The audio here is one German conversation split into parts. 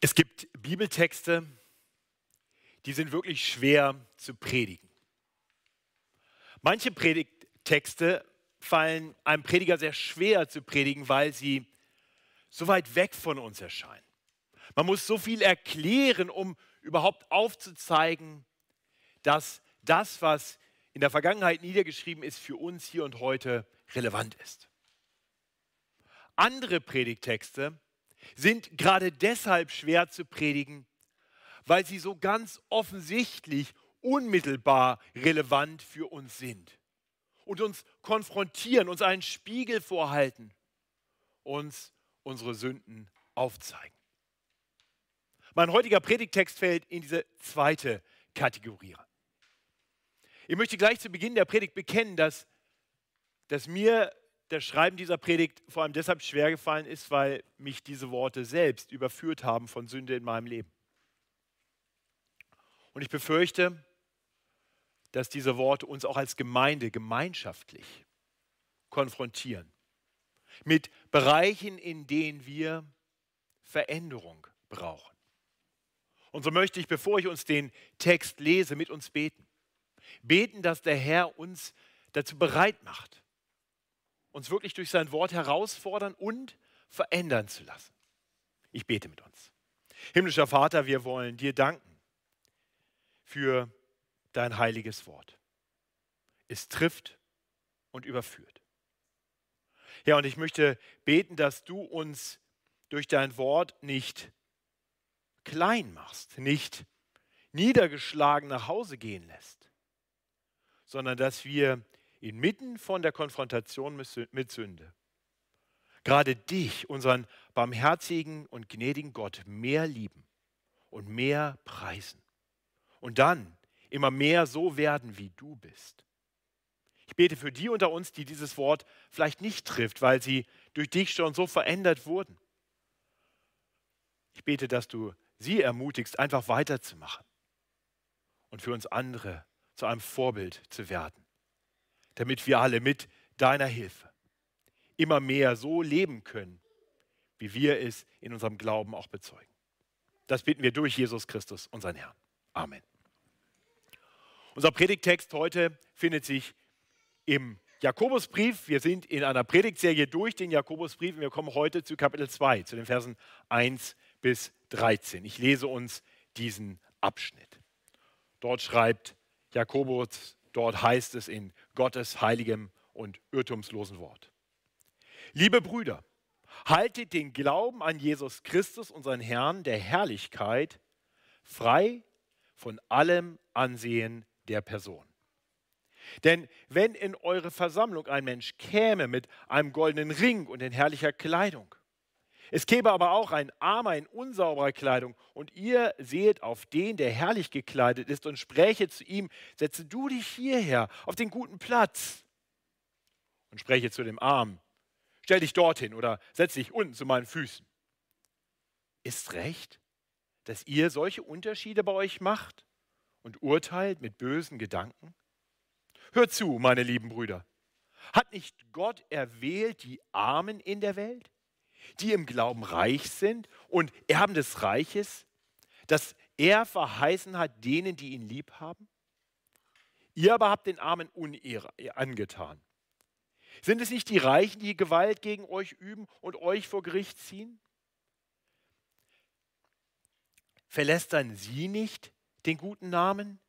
Es gibt Bibeltexte, die sind wirklich schwer zu predigen. Manche Predigtexte fallen einem Prediger sehr schwer zu predigen, weil sie so weit weg von uns erscheinen. Man muss so viel erklären, um überhaupt aufzuzeigen, dass das, was in der Vergangenheit niedergeschrieben ist, für uns hier und heute relevant ist. Andere Predigtexte sind gerade deshalb schwer zu predigen, weil sie so ganz offensichtlich unmittelbar relevant für uns sind und uns konfrontieren, uns einen Spiegel vorhalten, uns unsere Sünden aufzeigen. Mein heutiger Predigtext fällt in diese zweite Kategorie. Ich möchte gleich zu Beginn der Predigt bekennen, dass, dass mir das Schreiben dieser Predigt vor allem deshalb schwer gefallen ist, weil mich diese Worte selbst überführt haben von Sünde in meinem Leben. Und ich befürchte, dass diese Worte uns auch als Gemeinde gemeinschaftlich konfrontieren mit Bereichen, in denen wir Veränderung brauchen. Und so möchte ich, bevor ich uns den Text lese, mit uns beten. Beten, dass der Herr uns dazu bereit macht, uns wirklich durch sein Wort herausfordern und verändern zu lassen. Ich bete mit uns. Himmlischer Vater, wir wollen dir danken für dein heiliges Wort. Es trifft und überführt. Ja, und ich möchte beten, dass du uns durch dein Wort nicht klein machst, nicht niedergeschlagen nach Hause gehen lässt, sondern dass wir inmitten von der Konfrontation mit Sünde gerade dich, unseren barmherzigen und gnädigen Gott, mehr lieben und mehr preisen. Und dann immer mehr so werden, wie du bist. Ich bete für die unter uns, die dieses Wort vielleicht nicht trifft, weil sie durch dich schon so verändert wurden. Ich bete, dass du sie ermutigst, einfach weiterzumachen und für uns andere zu einem Vorbild zu werden damit wir alle mit deiner Hilfe immer mehr so leben können, wie wir es in unserem Glauben auch bezeugen. Das bitten wir durch Jesus Christus, unseren Herrn. Amen. Unser Predigtext heute findet sich im Jakobusbrief. Wir sind in einer Predigtserie durch den Jakobusbrief und wir kommen heute zu Kapitel 2, zu den Versen 1 bis 13. Ich lese uns diesen Abschnitt. Dort schreibt Jakobus Dort heißt es in Gottes heiligem und irrtumslosen Wort. Liebe Brüder, haltet den Glauben an Jesus Christus, unseren Herrn, der Herrlichkeit, frei von allem Ansehen der Person. Denn wenn in eure Versammlung ein Mensch käme mit einem goldenen Ring und in herrlicher Kleidung, es käme aber auch ein Armer in unsauberer Kleidung und ihr seht auf den, der herrlich gekleidet ist und spräche zu ihm, setze du dich hierher auf den guten Platz und spreche zu dem Armen, stell dich dorthin oder setz dich unten zu meinen Füßen. Ist recht, dass ihr solche Unterschiede bei euch macht und urteilt mit bösen Gedanken? Hört zu, meine lieben Brüder. Hat nicht Gott erwählt die Armen in der Welt? Die im Glauben reich sind und Erben des Reiches, das er verheißen hat denen, die ihn lieb haben? Ihr aber habt den Armen Unehre angetan. Sind es nicht die Reichen, die Gewalt gegen euch üben und euch vor Gericht ziehen? Verlästern sie nicht den guten Namen,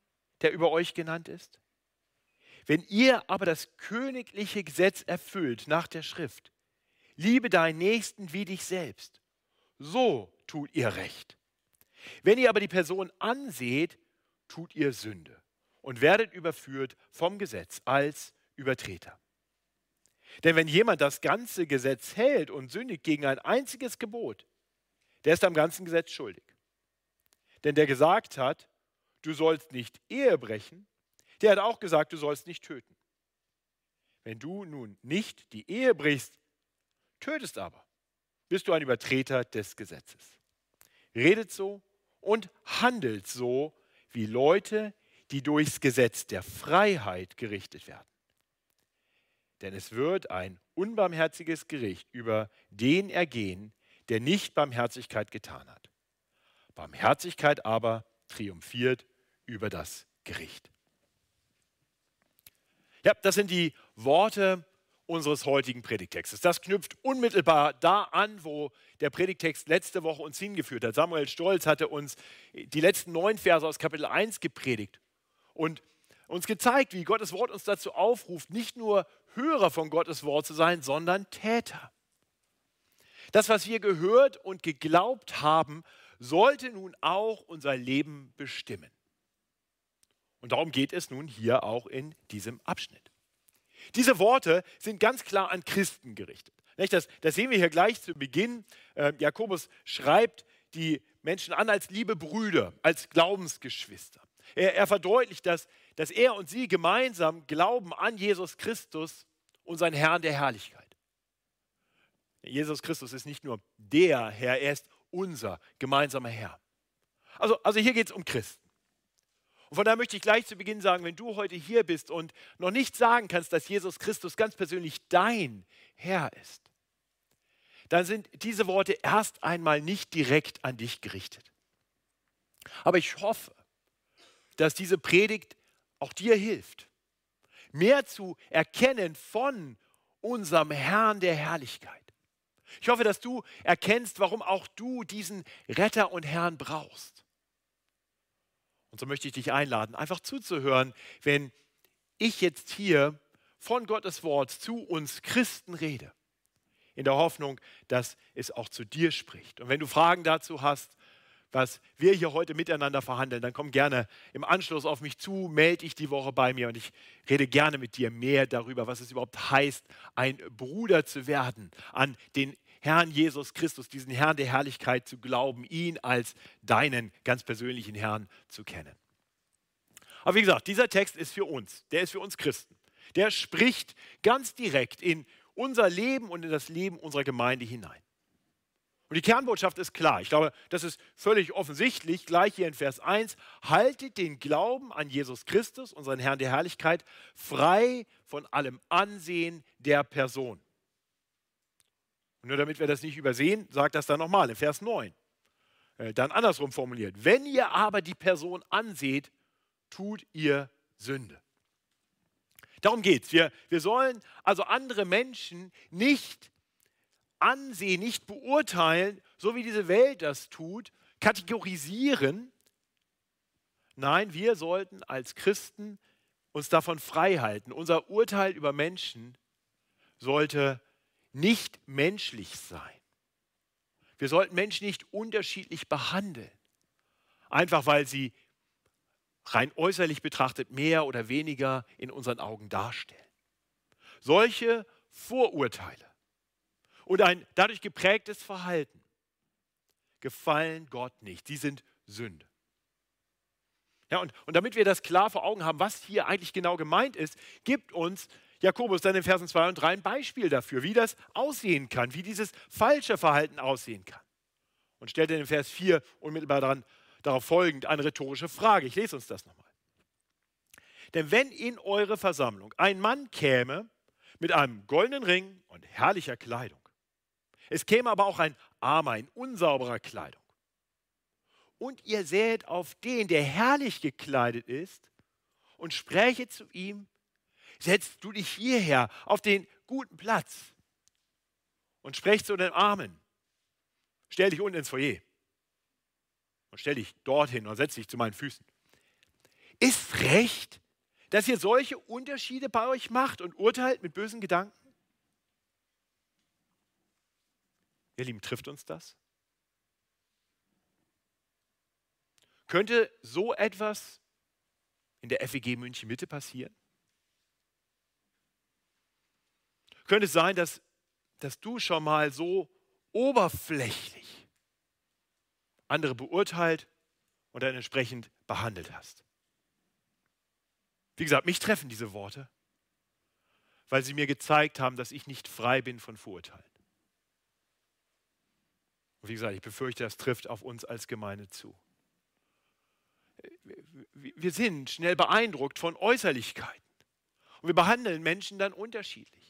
der über euch genannt ist? Wenn ihr aber das königliche Gesetz erfüllt nach der Schrift, liebe deinen Nächsten wie dich selbst. So tut ihr recht. Wenn ihr aber die Person anseht, tut ihr Sünde und werdet überführt vom Gesetz als Übertreter. Denn wenn jemand das ganze Gesetz hält und sündigt gegen ein einziges Gebot, der ist am ganzen Gesetz schuldig. Denn der gesagt hat, du sollst nicht Ehe brechen, der hat auch gesagt, du sollst nicht töten. Wenn du nun nicht die Ehe brichst, tötest aber, bist du ein Übertreter des Gesetzes. Redet so und handelt so wie Leute, die durchs Gesetz der Freiheit gerichtet werden. Denn es wird ein unbarmherziges Gericht über den ergehen, der nicht Barmherzigkeit getan hat. Barmherzigkeit aber triumphiert über das Gericht. Ja, das sind die Worte unseres heutigen Predigtextes. Das knüpft unmittelbar da an, wo der Predigtext letzte Woche uns hingeführt hat. Samuel Stolz hatte uns die letzten neun Verse aus Kapitel 1 gepredigt und uns gezeigt, wie Gottes Wort uns dazu aufruft, nicht nur Hörer von Gottes Wort zu sein, sondern Täter. Das, was wir gehört und geglaubt haben, sollte nun auch unser Leben bestimmen. Und darum geht es nun hier auch in diesem Abschnitt. Diese Worte sind ganz klar an Christen gerichtet. Das, das sehen wir hier gleich zu Beginn. Ähm, Jakobus schreibt die Menschen an als liebe Brüder, als Glaubensgeschwister. Er, er verdeutlicht, dass, dass er und sie gemeinsam glauben an Jesus Christus, unseren Herrn der Herrlichkeit. Jesus Christus ist nicht nur der Herr, er ist unser gemeinsamer Herr. Also, also hier geht es um Christen. Und von daher möchte ich gleich zu Beginn sagen, wenn du heute hier bist und noch nicht sagen kannst, dass Jesus Christus ganz persönlich dein Herr ist, dann sind diese Worte erst einmal nicht direkt an dich gerichtet. Aber ich hoffe, dass diese Predigt auch dir hilft, mehr zu erkennen von unserem Herrn der Herrlichkeit. Ich hoffe, dass du erkennst, warum auch du diesen Retter und Herrn brauchst. Und so möchte ich dich einladen, einfach zuzuhören, wenn ich jetzt hier von Gottes Wort zu uns Christen rede, in der Hoffnung, dass es auch zu dir spricht. Und wenn du Fragen dazu hast, was wir hier heute miteinander verhandeln, dann komm gerne im Anschluss auf mich zu, melde dich die Woche bei mir und ich rede gerne mit dir mehr darüber, was es überhaupt heißt, ein Bruder zu werden, an den Herrn Jesus Christus, diesen Herrn der Herrlichkeit zu glauben, ihn als deinen ganz persönlichen Herrn zu kennen. Aber wie gesagt, dieser Text ist für uns, der ist für uns Christen. Der spricht ganz direkt in unser Leben und in das Leben unserer Gemeinde hinein. Und die Kernbotschaft ist klar. Ich glaube, das ist völlig offensichtlich, gleich hier in Vers 1. Haltet den Glauben an Jesus Christus, unseren Herrn der Herrlichkeit, frei von allem Ansehen der Person. Nur damit wir das nicht übersehen, sagt das dann nochmal in Vers 9. Äh, dann andersrum formuliert. Wenn ihr aber die Person anseht, tut ihr Sünde. Darum geht es. Wir, wir sollen also andere Menschen nicht ansehen, nicht beurteilen, so wie diese Welt das tut, kategorisieren. Nein, wir sollten als Christen uns davon frei halten. Unser Urteil über Menschen sollte nicht menschlich sein. Wir sollten Menschen nicht unterschiedlich behandeln, einfach weil sie rein äußerlich betrachtet mehr oder weniger in unseren Augen darstellen. Solche Vorurteile und ein dadurch geprägtes Verhalten gefallen Gott nicht. Sie sind Sünde. Ja, und, und damit wir das klar vor Augen haben, was hier eigentlich genau gemeint ist, gibt uns Jakobus dann in Versen 2 und 3 ein Beispiel dafür, wie das aussehen kann, wie dieses falsche Verhalten aussehen kann. Und stellt in Vers 4 unmittelbar daran, darauf folgend eine rhetorische Frage. Ich lese uns das nochmal. Denn wenn in eure Versammlung ein Mann käme mit einem goldenen Ring und herrlicher Kleidung, es käme aber auch ein Armer in unsauberer Kleidung, und ihr sähet auf den, der herrlich gekleidet ist, und spräche zu ihm, setzt du dich hierher auf den guten Platz und sprech zu den Armen. Stell dich unten ins Foyer und stell dich dorthin und setz dich zu meinen Füßen. Ist recht, dass ihr solche Unterschiede bei euch macht und urteilt mit bösen Gedanken? Ihr Lieben, trifft uns das? Könnte so etwas in der FEG München Mitte passieren? Könnte es sein, dass, dass du schon mal so oberflächlich andere beurteilt und dann entsprechend behandelt hast? Wie gesagt, mich treffen diese Worte, weil sie mir gezeigt haben, dass ich nicht frei bin von Vorurteilen. Und wie gesagt, ich befürchte, das trifft auf uns als Gemeinde zu. Wir sind schnell beeindruckt von Äußerlichkeiten. Und wir behandeln Menschen dann unterschiedlich.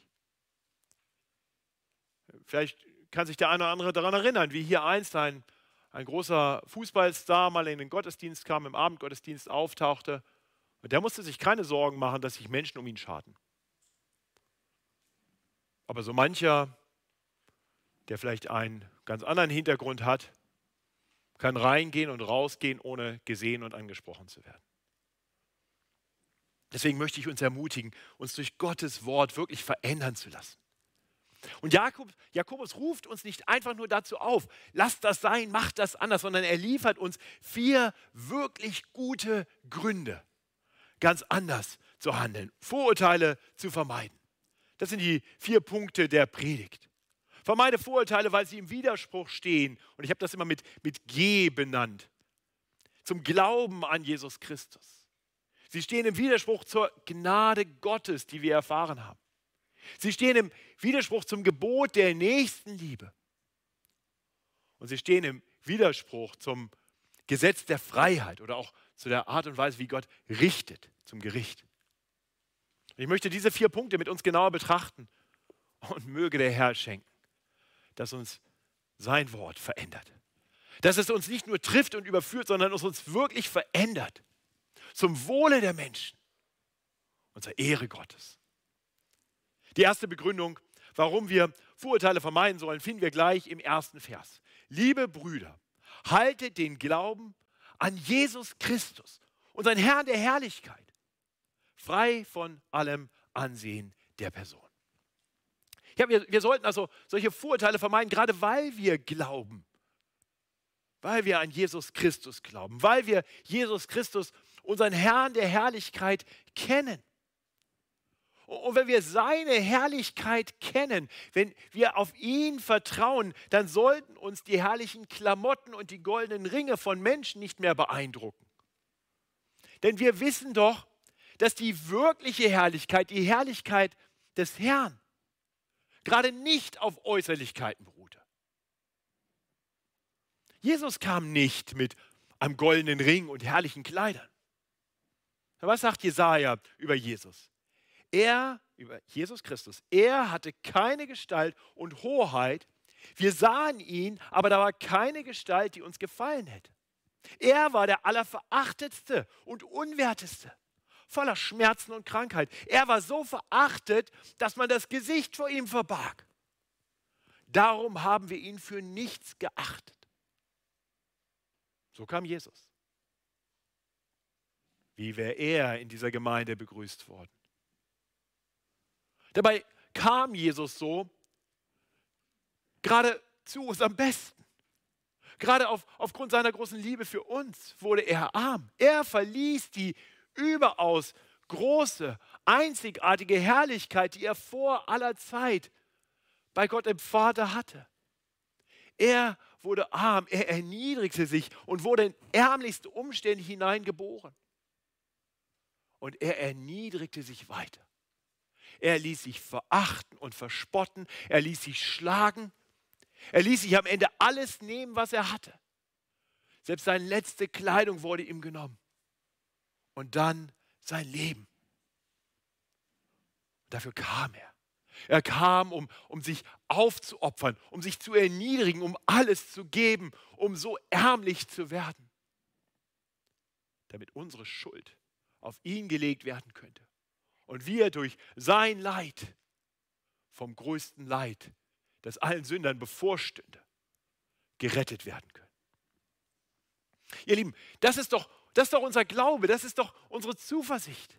Vielleicht kann sich der eine oder andere daran erinnern, wie hier einst ein, ein großer Fußballstar mal in den Gottesdienst kam, im Abendgottesdienst auftauchte. Und der musste sich keine Sorgen machen, dass sich Menschen um ihn schaden. Aber so mancher, der vielleicht einen ganz anderen Hintergrund hat, kann reingehen und rausgehen, ohne gesehen und angesprochen zu werden. Deswegen möchte ich uns ermutigen, uns durch Gottes Wort wirklich verändern zu lassen. Und Jakob, Jakobus ruft uns nicht einfach nur dazu auf, lasst das sein, macht das anders, sondern er liefert uns vier wirklich gute Gründe, ganz anders zu handeln, Vorurteile zu vermeiden. Das sind die vier Punkte der Predigt. Vermeide Vorurteile, weil sie im Widerspruch stehen. Und ich habe das immer mit, mit G benannt. Zum Glauben an Jesus Christus. Sie stehen im Widerspruch zur Gnade Gottes, die wir erfahren haben. Sie stehen im Widerspruch zum Gebot der Nächstenliebe. Und sie stehen im Widerspruch zum Gesetz der Freiheit oder auch zu der Art und Weise, wie Gott richtet, zum Gericht. Ich möchte diese vier Punkte mit uns genauer betrachten und möge der Herr schenken, dass uns sein Wort verändert. Dass es uns nicht nur trifft und überführt, sondern es uns wirklich verändert. Zum Wohle der Menschen und zur Ehre Gottes. Die erste Begründung, warum wir Vorurteile vermeiden sollen, finden wir gleich im ersten Vers. Liebe Brüder, haltet den Glauben an Jesus Christus, unseren Herrn der Herrlichkeit, frei von allem Ansehen der Person. Ja, wir, wir sollten also solche Vorurteile vermeiden, gerade weil wir glauben, weil wir an Jesus Christus glauben, weil wir Jesus Christus, unseren Herrn der Herrlichkeit, kennen. Und wenn wir seine Herrlichkeit kennen, wenn wir auf ihn vertrauen, dann sollten uns die herrlichen Klamotten und die goldenen Ringe von Menschen nicht mehr beeindrucken. Denn wir wissen doch, dass die wirkliche Herrlichkeit, die Herrlichkeit des Herrn, gerade nicht auf Äußerlichkeiten beruhte. Jesus kam nicht mit einem goldenen Ring und herrlichen Kleidern. Was sagt Jesaja über Jesus? Er, über Jesus Christus, er hatte keine Gestalt und Hoheit. Wir sahen ihn, aber da war keine Gestalt, die uns gefallen hätte. Er war der Allerverachtetste und Unwerteste, voller Schmerzen und Krankheit. Er war so verachtet, dass man das Gesicht vor ihm verbarg. Darum haben wir ihn für nichts geachtet. So kam Jesus. Wie wäre er in dieser Gemeinde begrüßt worden? Dabei kam Jesus so gerade zu uns am besten. Gerade auf, aufgrund seiner großen Liebe für uns wurde er arm. Er verließ die überaus große, einzigartige Herrlichkeit, die er vor aller Zeit bei Gott im Vater hatte. Er wurde arm, er erniedrigte sich und wurde in ärmlichste Umstände hineingeboren. Und er erniedrigte sich weiter. Er ließ sich verachten und verspotten. Er ließ sich schlagen. Er ließ sich am Ende alles nehmen, was er hatte. Selbst seine letzte Kleidung wurde ihm genommen. Und dann sein Leben. Dafür kam er. Er kam, um, um sich aufzuopfern, um sich zu erniedrigen, um alles zu geben, um so ärmlich zu werden, damit unsere Schuld auf ihn gelegt werden könnte und wir durch sein Leid vom größten Leid, das allen Sündern bevorstünde, gerettet werden können. Ihr Lieben, das ist doch, das ist doch unser Glaube, das ist doch unsere Zuversicht.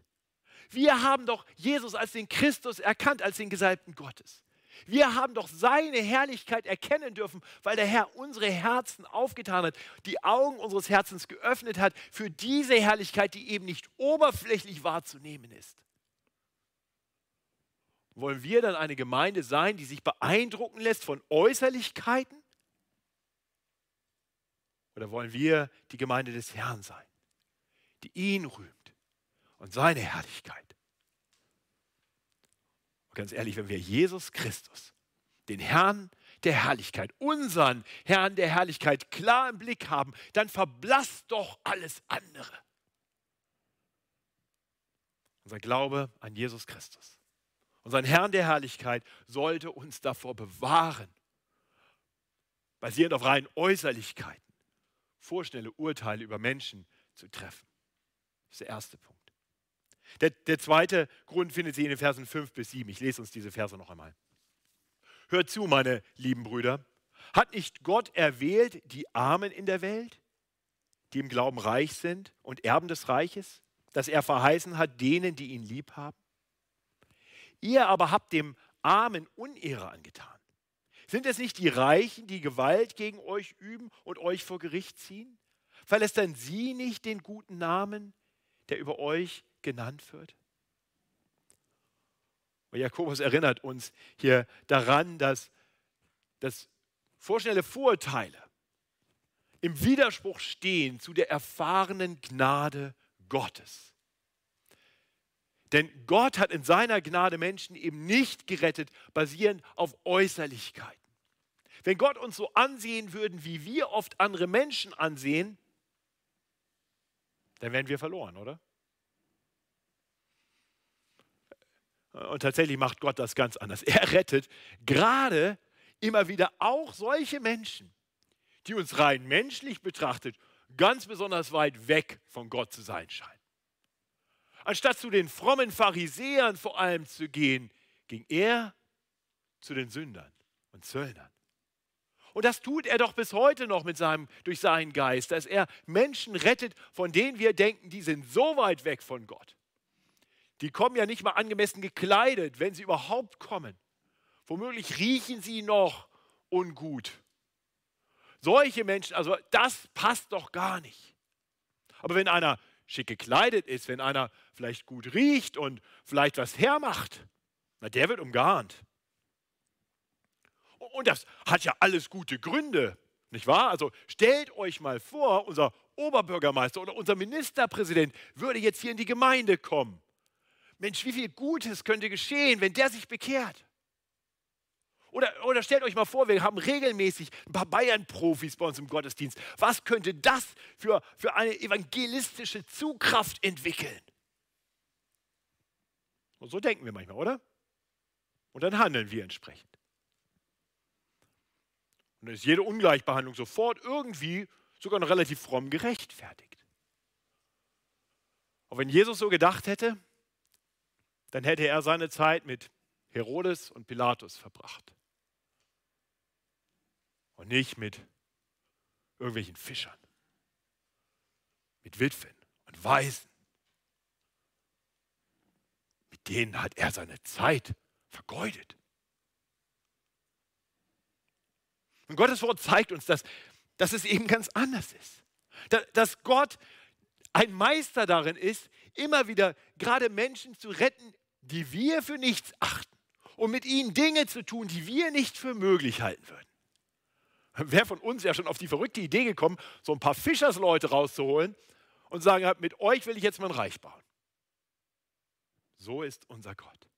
Wir haben doch Jesus als den Christus erkannt, als den Gesalbten Gottes. Wir haben doch seine Herrlichkeit erkennen dürfen, weil der Herr unsere Herzen aufgetan hat, die Augen unseres Herzens geöffnet hat für diese Herrlichkeit, die eben nicht oberflächlich wahrzunehmen ist. Wollen wir dann eine Gemeinde sein, die sich beeindrucken lässt von Äußerlichkeiten? Oder wollen wir die Gemeinde des Herrn sein, die ihn rühmt und seine Herrlichkeit? Und ganz ehrlich, wenn wir Jesus Christus, den Herrn der Herrlichkeit, unseren Herrn der Herrlichkeit klar im Blick haben, dann verblasst doch alles andere. Unser Glaube an Jesus Christus Unseren Herrn der Herrlichkeit sollte uns davor bewahren, basierend auf reinen Äußerlichkeiten, vorschnelle Urteile über Menschen zu treffen. Das ist der erste Punkt. Der, der zweite Grund findet sich in den Versen 5 bis 7. Ich lese uns diese Verse noch einmal. Hört zu, meine lieben Brüder. Hat nicht Gott erwählt die Armen in der Welt, die im Glauben reich sind und Erben des Reiches, das er verheißen hat denen, die ihn lieb haben? Ihr aber habt dem Armen Unehre angetan. Sind es nicht die Reichen, die Gewalt gegen euch üben und euch vor Gericht ziehen? Verlässt sie nicht den guten Namen, der über euch genannt wird? Und Jakobus erinnert uns hier daran, dass, dass vorschnelle Vorurteile im Widerspruch stehen zu der erfahrenen Gnade Gottes. Denn Gott hat in seiner Gnade Menschen eben nicht gerettet, basierend auf Äußerlichkeiten. Wenn Gott uns so ansehen würden, wie wir oft andere Menschen ansehen, dann wären wir verloren, oder? Und tatsächlich macht Gott das ganz anders. Er rettet gerade immer wieder auch solche Menschen, die uns rein menschlich betrachtet ganz besonders weit weg von Gott zu sein scheinen. Anstatt zu den frommen Pharisäern vor allem zu gehen, ging er zu den Sündern und Zöllnern. Und das tut er doch bis heute noch mit seinem, durch seinen Geist, dass er Menschen rettet, von denen wir denken, die sind so weit weg von Gott. Die kommen ja nicht mal angemessen gekleidet, wenn sie überhaupt kommen. Womöglich riechen sie noch ungut. Solche Menschen, also das passt doch gar nicht. Aber wenn einer schick gekleidet ist, wenn einer vielleicht gut riecht und vielleicht was hermacht, na, der wird umgarnt. Und das hat ja alles gute Gründe, nicht wahr? Also stellt euch mal vor, unser Oberbürgermeister oder unser Ministerpräsident würde jetzt hier in die Gemeinde kommen. Mensch, wie viel Gutes könnte geschehen, wenn der sich bekehrt? Oder, oder stellt euch mal vor, wir haben regelmäßig ein paar Bayern-Profis bei uns im Gottesdienst. Was könnte das für, für eine evangelistische Zugkraft entwickeln? Und so denken wir manchmal, oder? Und dann handeln wir entsprechend. Und dann ist jede Ungleichbehandlung sofort irgendwie sogar noch relativ fromm gerechtfertigt. Und wenn Jesus so gedacht hätte, dann hätte er seine Zeit mit Herodes und Pilatus verbracht und nicht mit irgendwelchen Fischern, mit Witwen und Waisen. Denen hat er seine Zeit vergeudet. Und Gottes Wort zeigt uns, dass, dass es eben ganz anders ist. Dass Gott ein Meister darin ist, immer wieder gerade Menschen zu retten, die wir für nichts achten und mit ihnen Dinge zu tun, die wir nicht für möglich halten würden. Wer von uns ja schon auf die verrückte Idee gekommen, so ein paar Fischersleute rauszuholen und sagen, mit euch will ich jetzt mein Reich bauen. So ist unser Gott.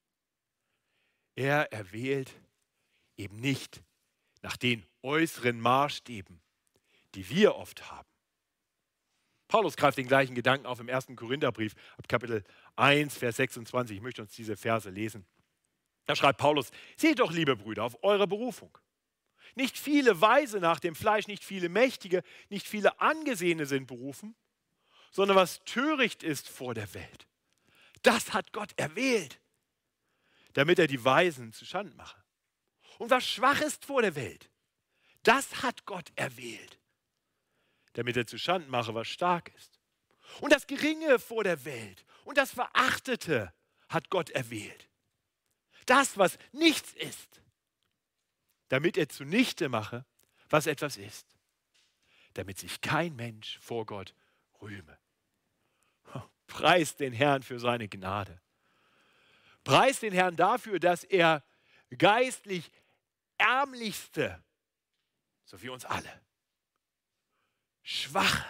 Er erwählt eben nicht nach den äußeren Maßstäben, die wir oft haben. Paulus greift den gleichen Gedanken auf im ersten Korintherbrief, ab Kapitel 1, Vers 26. Ich möchte uns diese Verse lesen. Da schreibt Paulus: Seht doch, liebe Brüder, auf eure Berufung. Nicht viele Weise nach dem Fleisch, nicht viele Mächtige, nicht viele Angesehene sind berufen, sondern was töricht ist vor der Welt. Das hat Gott erwählt, damit er die Weisen zu Schand mache. Und was schwach ist vor der Welt, das hat Gott erwählt, damit er zu Schand mache, was stark ist. Und das Geringe vor der Welt und das Verachtete hat Gott erwählt. Das, was nichts ist, damit er zunichte mache, was etwas ist, damit sich kein Mensch vor Gott rühme. Preis den Herrn für seine Gnade. Preis den Herrn dafür, dass er geistlich Ärmlichste, so wie uns alle, Schwache,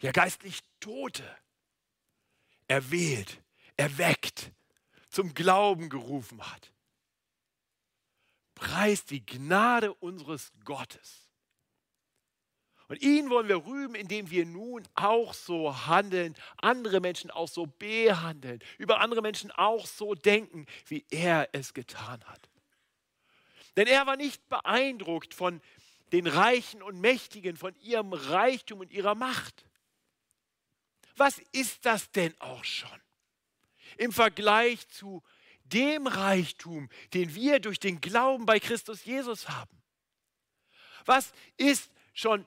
ja geistlich Tote, erwählt, erweckt, zum Glauben gerufen hat. Preist die Gnade unseres Gottes. Und ihn wollen wir rühmen, indem wir nun auch so handeln, andere Menschen auch so behandeln, über andere Menschen auch so denken, wie er es getan hat. Denn er war nicht beeindruckt von den Reichen und Mächtigen von ihrem Reichtum und ihrer Macht. Was ist das denn auch schon im Vergleich zu dem Reichtum, den wir durch den Glauben bei Christus Jesus haben? Was ist schon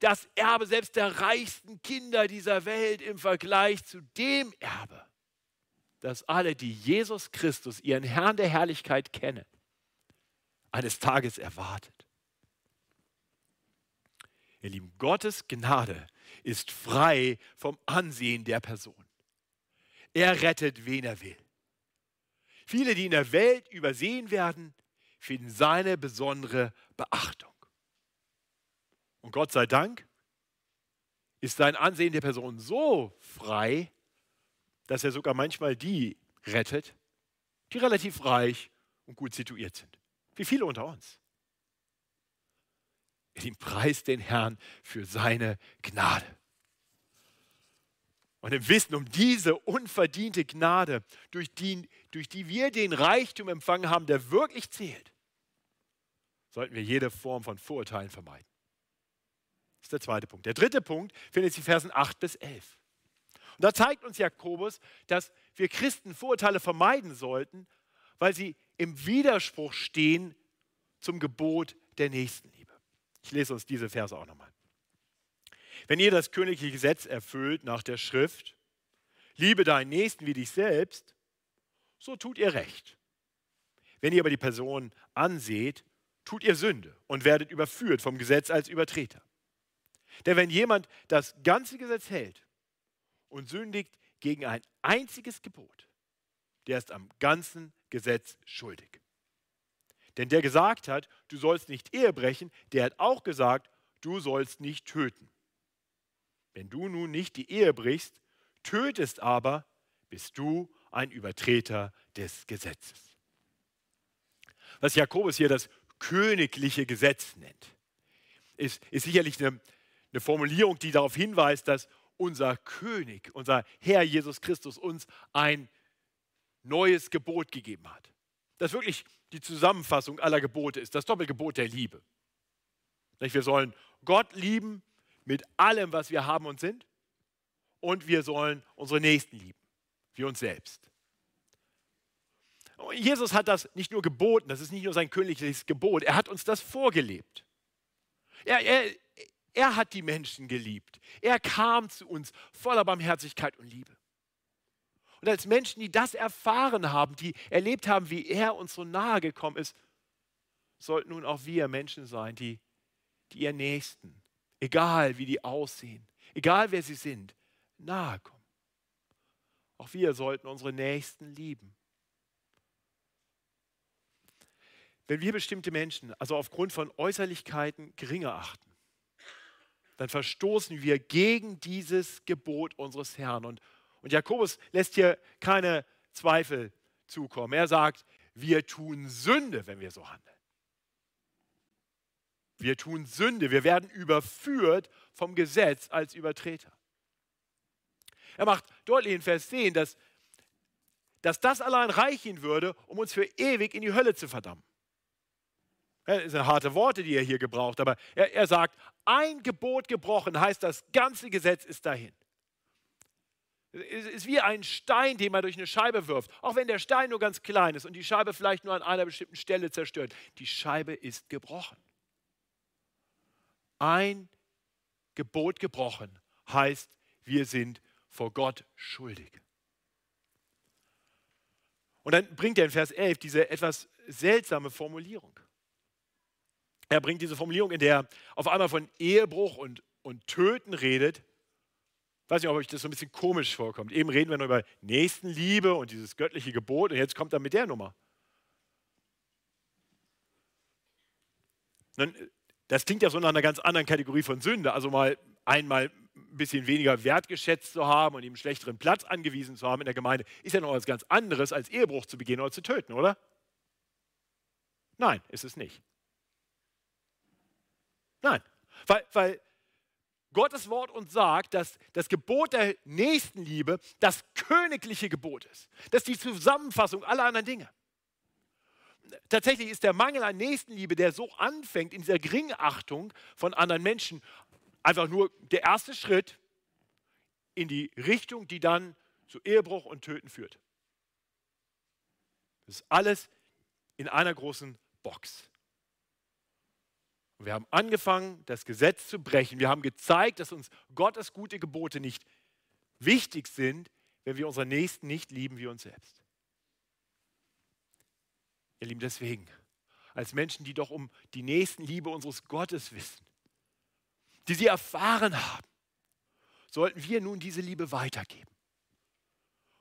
das Erbe selbst der reichsten Kinder dieser Welt im Vergleich zu dem Erbe, das alle, die Jesus Christus, ihren Herrn der Herrlichkeit kennen, eines Tages erwartet? Ihr Lieben, Gottes Gnade ist frei vom Ansehen der Person. Er rettet, wen er will. Viele, die in der Welt übersehen werden, finden seine besondere Beachtung. Und Gott sei Dank ist sein Ansehen der Person so frei, dass er sogar manchmal die rettet, die relativ reich und gut situiert sind. Wie viele unter uns. ihm preist den Herrn für seine Gnade. Und im Wissen um diese unverdiente Gnade, durch die, durch die wir den Reichtum empfangen haben, der wirklich zählt, sollten wir jede Form von Vorurteilen vermeiden. Das ist der zweite Punkt. Der dritte Punkt findet sich in Versen 8 bis 11. Und da zeigt uns Jakobus, dass wir Christen Vorurteile vermeiden sollten, weil sie im Widerspruch stehen zum Gebot der Nächstenliebe. Ich lese uns diese Verse auch nochmal. Wenn ihr das königliche Gesetz erfüllt nach der Schrift, liebe deinen Nächsten wie dich selbst, so tut ihr recht. Wenn ihr aber die Person anseht, tut ihr Sünde und werdet überführt vom Gesetz als Übertreter. Denn wenn jemand das ganze Gesetz hält und sündigt gegen ein einziges Gebot, der ist am ganzen Gesetz schuldig. Denn der gesagt hat, du sollst nicht Ehe brechen, der hat auch gesagt, du sollst nicht töten. Wenn du nun nicht die Ehe brichst, tötest aber, bist du ein Übertreter des Gesetzes. Was Jakobus hier das königliche Gesetz nennt, ist, ist sicherlich eine, eine Formulierung, die darauf hinweist, dass unser König, unser Herr Jesus Christus uns ein neues Gebot gegeben hat. Das wirklich die Zusammenfassung aller Gebote ist, das Doppelgebot der Liebe. Wir sollen Gott lieben mit allem, was wir haben und sind, und wir sollen unsere Nächsten lieben, wie uns selbst. Jesus hat das nicht nur geboten, das ist nicht nur sein königliches Gebot, er hat uns das vorgelebt. Er, er, er hat die Menschen geliebt. Er kam zu uns voller Barmherzigkeit und Liebe. Und als Menschen, die das erfahren haben, die erlebt haben, wie er uns so nahe gekommen ist, sollten nun auch wir Menschen sein, die, die ihr Nächsten, egal wie die aussehen, egal wer sie sind, nahe kommen. Auch wir sollten unsere Nächsten lieben. Wenn wir bestimmte Menschen, also aufgrund von Äußerlichkeiten, geringer achten, dann verstoßen wir gegen dieses Gebot unseres Herrn. Und, und Jakobus lässt hier keine Zweifel zukommen. Er sagt, wir tun Sünde, wenn wir so handeln. Wir tun Sünde, wir werden überführt vom Gesetz als Übertreter. Er macht deutlich in Vers 10, dass, dass das allein reichen würde, um uns für ewig in die Hölle zu verdammen. Das sind harte Worte, die er hier gebraucht, aber er, er sagt, ein Gebot gebrochen heißt, das ganze Gesetz ist dahin. Es ist wie ein Stein, den man durch eine Scheibe wirft. Auch wenn der Stein nur ganz klein ist und die Scheibe vielleicht nur an einer bestimmten Stelle zerstört. Die Scheibe ist gebrochen. Ein Gebot gebrochen heißt, wir sind vor Gott schuldig. Und dann bringt er in Vers 11 diese etwas seltsame Formulierung. Er bringt diese Formulierung, in der er auf einmal von Ehebruch und, und Töten redet. Ich weiß nicht, ob euch das so ein bisschen komisch vorkommt. Eben reden wir nur über Nächstenliebe und dieses göttliche Gebot und jetzt kommt er mit der Nummer. Das klingt ja so nach einer ganz anderen Kategorie von Sünde. Also mal einmal ein bisschen weniger wertgeschätzt zu haben und ihm einen schlechteren Platz angewiesen zu haben in der Gemeinde, ist ja noch etwas ganz anderes, als Ehebruch zu begehen oder zu töten, oder? Nein, ist es nicht. Nein, weil, weil Gottes Wort uns sagt, dass das Gebot der Nächstenliebe das königliche Gebot ist. Das ist die Zusammenfassung aller anderen Dinge. tatsächlich ist der Mangel an Nächstenliebe, der so anfängt in dieser Geringachtung von anderen Menschen, einfach nur der erste Schritt in die Richtung, die dann zu Ehebruch und Töten führt. Das ist alles in einer großen Box. Und wir haben angefangen, das Gesetz zu brechen. Wir haben gezeigt, dass uns Gottes gute Gebote nicht wichtig sind, wenn wir unseren Nächsten nicht lieben wie uns selbst. Ihr Lieben, deswegen, als Menschen, die doch um die Nächstenliebe unseres Gottes wissen, die sie erfahren haben, sollten wir nun diese Liebe weitergeben.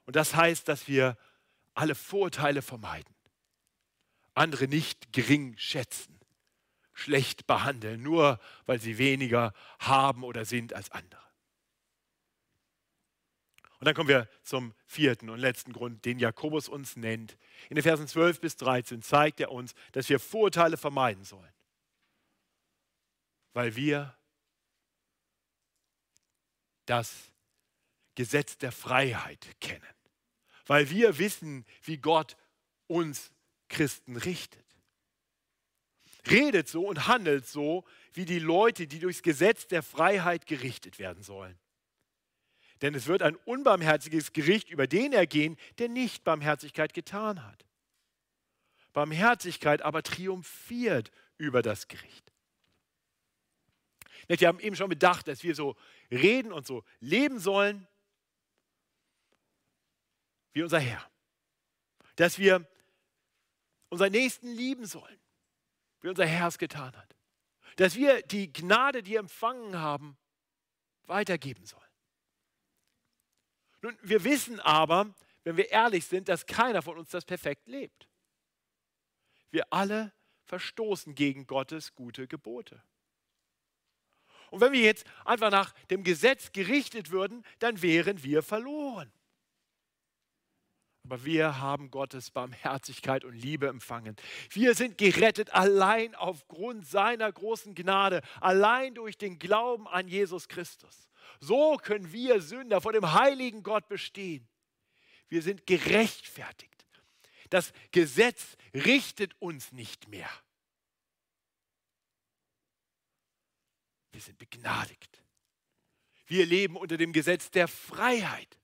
Und das heißt, dass wir alle Vorurteile vermeiden, andere nicht gering schätzen, schlecht behandeln, nur weil sie weniger haben oder sind als andere. Und dann kommen wir zum vierten und letzten Grund, den Jakobus uns nennt. In den Versen 12 bis 13 zeigt er uns, dass wir Vorurteile vermeiden sollen, weil wir das Gesetz der Freiheit kennen, weil wir wissen, wie Gott uns Christen richtet. Redet so und handelt so wie die Leute, die durchs Gesetz der Freiheit gerichtet werden sollen. Denn es wird ein unbarmherziges Gericht über den ergehen, der nicht Barmherzigkeit getan hat. Barmherzigkeit aber triumphiert über das Gericht. Wir haben eben schon bedacht, dass wir so reden und so leben sollen wie unser Herr. Dass wir unseren Nächsten lieben sollen, wie unser Herr es getan hat. Dass wir die Gnade, die wir empfangen haben, weitergeben sollen. Nun, wir wissen aber, wenn wir ehrlich sind, dass keiner von uns das perfekt lebt. Wir alle verstoßen gegen Gottes gute Gebote. Und wenn wir jetzt einfach nach dem Gesetz gerichtet würden, dann wären wir verloren. Aber wir haben Gottes Barmherzigkeit und Liebe empfangen. Wir sind gerettet allein aufgrund seiner großen Gnade, allein durch den Glauben an Jesus Christus. So können wir Sünder vor dem heiligen Gott bestehen. Wir sind gerechtfertigt. Das Gesetz richtet uns nicht mehr. Wir sind begnadigt. Wir leben unter dem Gesetz der Freiheit.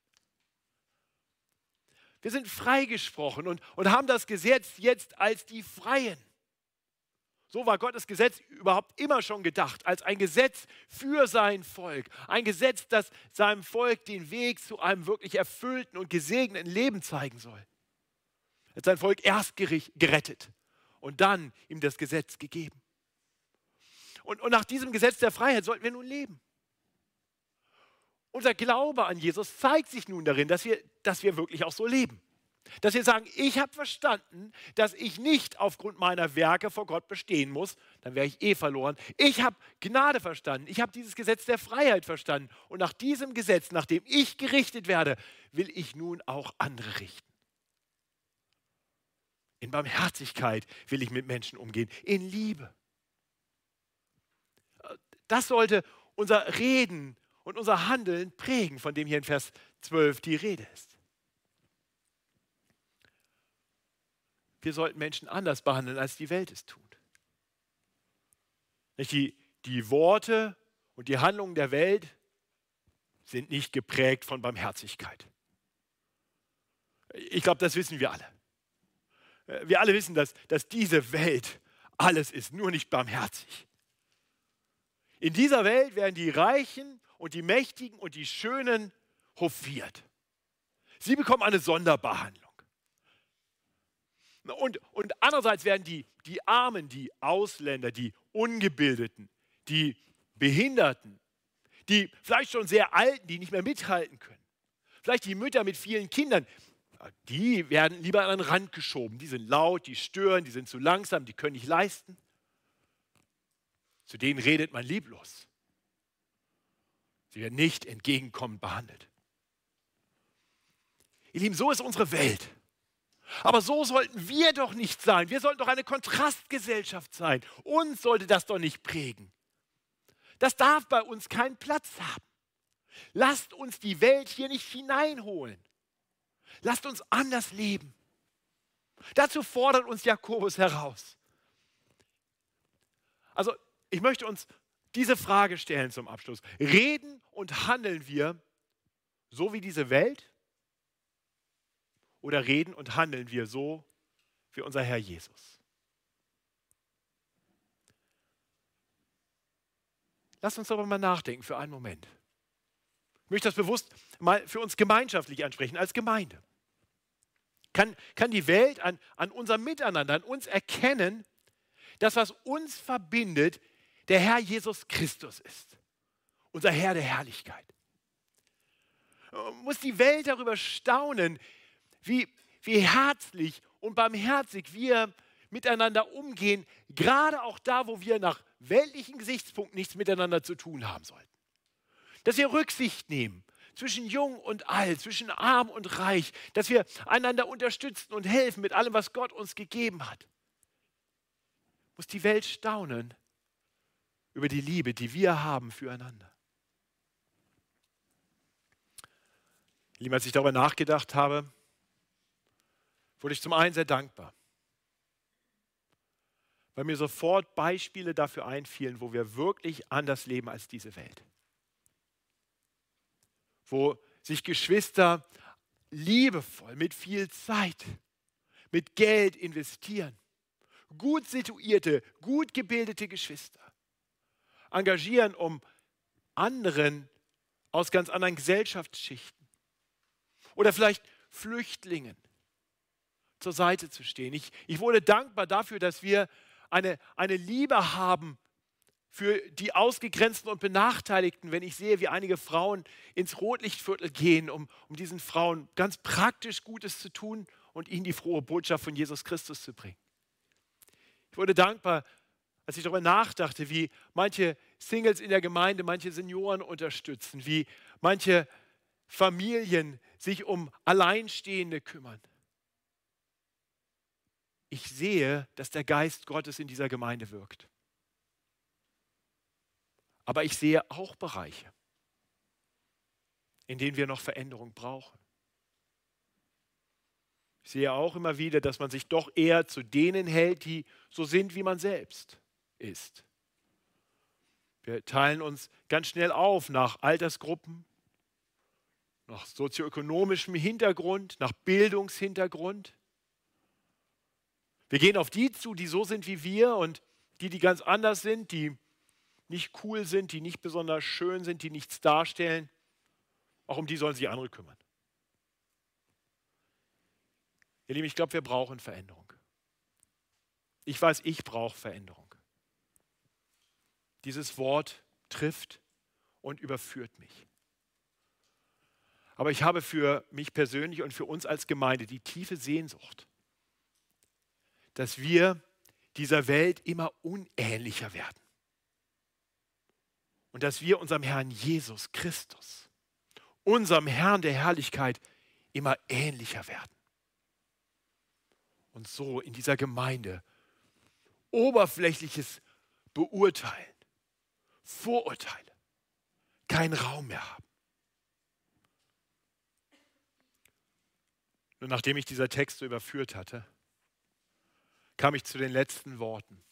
Wir sind freigesprochen und, und haben das Gesetz jetzt als die Freien. So war Gottes Gesetz überhaupt immer schon gedacht, als ein Gesetz für sein Volk. Ein Gesetz, das seinem Volk den Weg zu einem wirklich erfüllten und gesegneten Leben zeigen soll. Er hat sein Volk erst gerettet und dann ihm das Gesetz gegeben. Und, und nach diesem Gesetz der Freiheit sollten wir nun leben. Unser Glaube an Jesus zeigt sich nun darin, dass wir, dass wir wirklich auch so leben. Dass wir sagen, ich habe verstanden, dass ich nicht aufgrund meiner Werke vor Gott bestehen muss, dann wäre ich eh verloren. Ich habe Gnade verstanden, ich habe dieses Gesetz der Freiheit verstanden. Und nach diesem Gesetz, nachdem ich gerichtet werde, will ich nun auch andere richten. In Barmherzigkeit will ich mit Menschen umgehen, in Liebe. Das sollte unser Reden und unser Handeln prägen, von dem hier in Vers 12 die Rede ist. wir sollten Menschen anders behandeln, als die Welt es tut. Die, die Worte und die Handlungen der Welt sind nicht geprägt von Barmherzigkeit. Ich glaube, das wissen wir alle. Wir alle wissen, dass, dass diese Welt alles ist, nur nicht barmherzig. In dieser Welt werden die Reichen und die Mächtigen und die Schönen hofiert. Sie bekommen eine Sonderbehandlung. Und, und andererseits werden die, die Armen, die Ausländer, die Ungebildeten, die Behinderten, die vielleicht schon sehr Alten, die nicht mehr mithalten können, vielleicht die Mütter mit vielen Kindern, die werden lieber an den Rand geschoben. Die sind laut, die stören, die sind zu langsam, die können nicht leisten. Zu denen redet man lieblos. Sie werden nicht entgegenkommend behandelt. Ihr Lieben, so ist unsere Welt. Aber so sollten wir doch nicht sein. Wir sollten doch eine Kontrastgesellschaft sein. Uns sollte das doch nicht prägen. Das darf bei uns keinen Platz haben. Lasst uns die Welt hier nicht hineinholen. Lasst uns anders leben. Dazu fordert uns Jakobus heraus. Also ich möchte uns diese Frage stellen zum Abschluss. Reden und handeln wir so wie diese Welt? Oder reden und handeln wir so wie unser Herr Jesus? Lass uns darüber mal nachdenken für einen Moment. Ich möchte das bewusst mal für uns gemeinschaftlich ansprechen, als Gemeinde. Kann, kann die Welt an, an unserem Miteinander, an uns erkennen, dass was uns verbindet, der Herr Jesus Christus ist. Unser Herr der Herrlichkeit. Muss die Welt darüber staunen, wie, wie herzlich und barmherzig wir miteinander umgehen, gerade auch da, wo wir nach weltlichen Gesichtspunkten nichts miteinander zu tun haben sollten. Dass wir Rücksicht nehmen zwischen jung und alt, zwischen arm und reich, dass wir einander unterstützen und helfen mit allem, was Gott uns gegeben hat. Muss die Welt staunen über die Liebe, die wir haben füreinander. Lieben, als ich darüber nachgedacht habe, wurde ich zum einen sehr dankbar weil mir sofort Beispiele dafür einfielen, wo wir wirklich anders leben als diese Welt. Wo sich Geschwister liebevoll mit viel Zeit, mit Geld investieren. Gut situierte, gut gebildete Geschwister engagieren, um anderen aus ganz anderen Gesellschaftsschichten oder vielleicht Flüchtlingen zur Seite zu stehen. Ich, ich wurde dankbar dafür, dass wir eine, eine Liebe haben für die Ausgegrenzten und Benachteiligten, wenn ich sehe, wie einige Frauen ins Rotlichtviertel gehen, um, um diesen Frauen ganz praktisch Gutes zu tun und ihnen die frohe Botschaft von Jesus Christus zu bringen. Ich wurde dankbar, als ich darüber nachdachte, wie manche Singles in der Gemeinde, manche Senioren unterstützen, wie manche Familien sich um Alleinstehende kümmern ich sehe, dass der Geist Gottes in dieser Gemeinde wirkt. Aber ich sehe auch Bereiche, in denen wir noch Veränderung brauchen. Ich sehe auch immer wieder, dass man sich doch eher zu denen hält, die so sind, wie man selbst ist. Wir teilen uns ganz schnell auf nach Altersgruppen, nach sozioökonomischem Hintergrund, nach Bildungshintergrund. Wir gehen auf die zu, die so sind wie wir und die, die ganz anders sind, die nicht cool sind, die nicht besonders schön sind, die nichts darstellen. Auch um die sollen sich andere kümmern. Ihr Lieben, ich glaube, wir brauchen Veränderung. Ich weiß, ich brauche Veränderung. Dieses Wort trifft und überführt mich. Aber ich habe für mich persönlich und für uns als Gemeinde die tiefe Sehnsucht, dass wir dieser Welt immer unähnlicher werden. Und dass wir unserem Herrn Jesus Christus, unserem Herrn der Herrlichkeit, immer ähnlicher werden. Und so in dieser Gemeinde oberflächliches Beurteilen, Vorurteile keinen Raum mehr haben. Nur nachdem ich dieser Text so überführt hatte, kam ich zu den letzten Worten.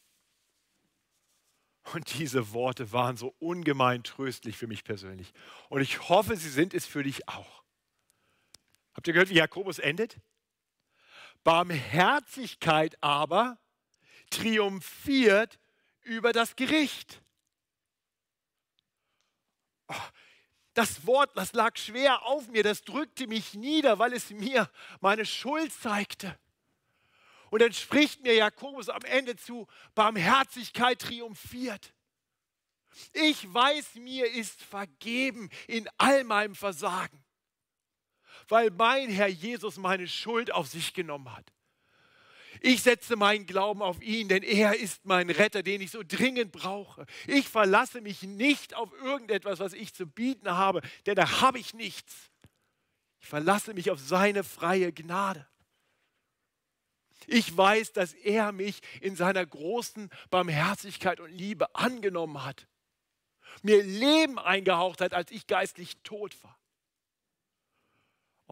Und diese Worte waren so ungemein tröstlich für mich persönlich. Und ich hoffe, sie sind es für dich auch. Habt ihr gehört, wie Jakobus endet? Barmherzigkeit aber triumphiert über das Gericht. Oh, das Wort, das lag schwer auf mir, das drückte mich nieder, weil es mir meine Schuld zeigte. Und dann spricht mir Jakobus am Ende zu, Barmherzigkeit triumphiert. Ich weiß, mir ist vergeben in all meinem Versagen, weil mein Herr Jesus meine Schuld auf sich genommen hat. Ich setze meinen Glauben auf ihn, denn er ist mein Retter, den ich so dringend brauche. Ich verlasse mich nicht auf irgendetwas, was ich zu bieten habe, denn da habe ich nichts. Ich verlasse mich auf seine freie Gnade. Ich weiß, dass er mich in seiner großen Barmherzigkeit und Liebe angenommen hat, mir Leben eingehaucht hat, als ich geistlich tot war.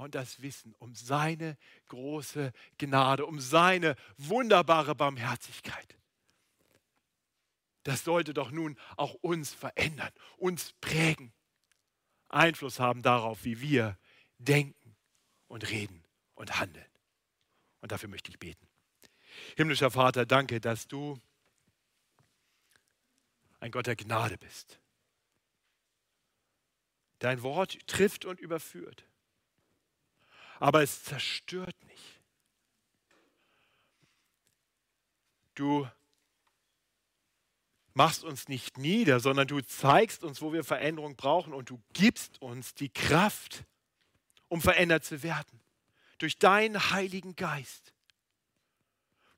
Und das Wissen um seine große Gnade, um seine wunderbare Barmherzigkeit. Das sollte doch nun auch uns verändern, uns prägen, Einfluss haben darauf, wie wir denken und reden und handeln. Und dafür möchte ich beten. Himmlischer Vater, danke, dass du ein Gott der Gnade bist. Dein Wort trifft und überführt, aber es zerstört nicht. Du machst uns nicht nieder, sondern du zeigst uns, wo wir Veränderung brauchen und du gibst uns die Kraft, um verändert zu werden. Durch deinen Heiligen Geist.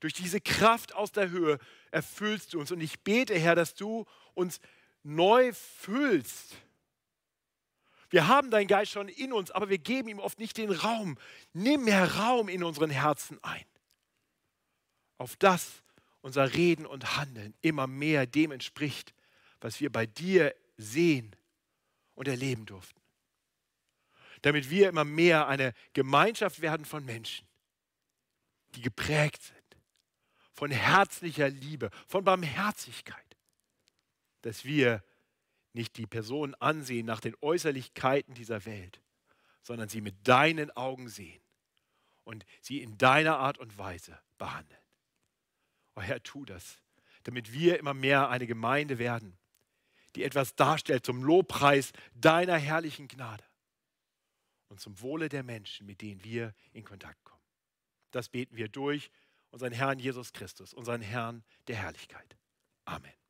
Durch diese Kraft aus der Höhe erfüllst du uns. Und ich bete, Herr, dass du uns neu füllst. Wir haben deinen Geist schon in uns, aber wir geben ihm oft nicht den Raum. Nimm mehr Raum in unseren Herzen ein. Auf das unser Reden und Handeln immer mehr dem entspricht, was wir bei dir sehen und erleben durften. Damit wir immer mehr eine Gemeinschaft werden von Menschen, die geprägt sind von herzlicher Liebe, von Barmherzigkeit, dass wir nicht die Person ansehen nach den Äußerlichkeiten dieser Welt, sondern sie mit deinen Augen sehen und sie in deiner Art und Weise behandeln. Oh Herr, tu das, damit wir immer mehr eine Gemeinde werden, die etwas darstellt zum Lobpreis deiner herrlichen Gnade und zum Wohle der Menschen, mit denen wir in Kontakt kommen. Das beten wir durch unseren Herrn Jesus Christus, unseren Herrn der Herrlichkeit. Amen.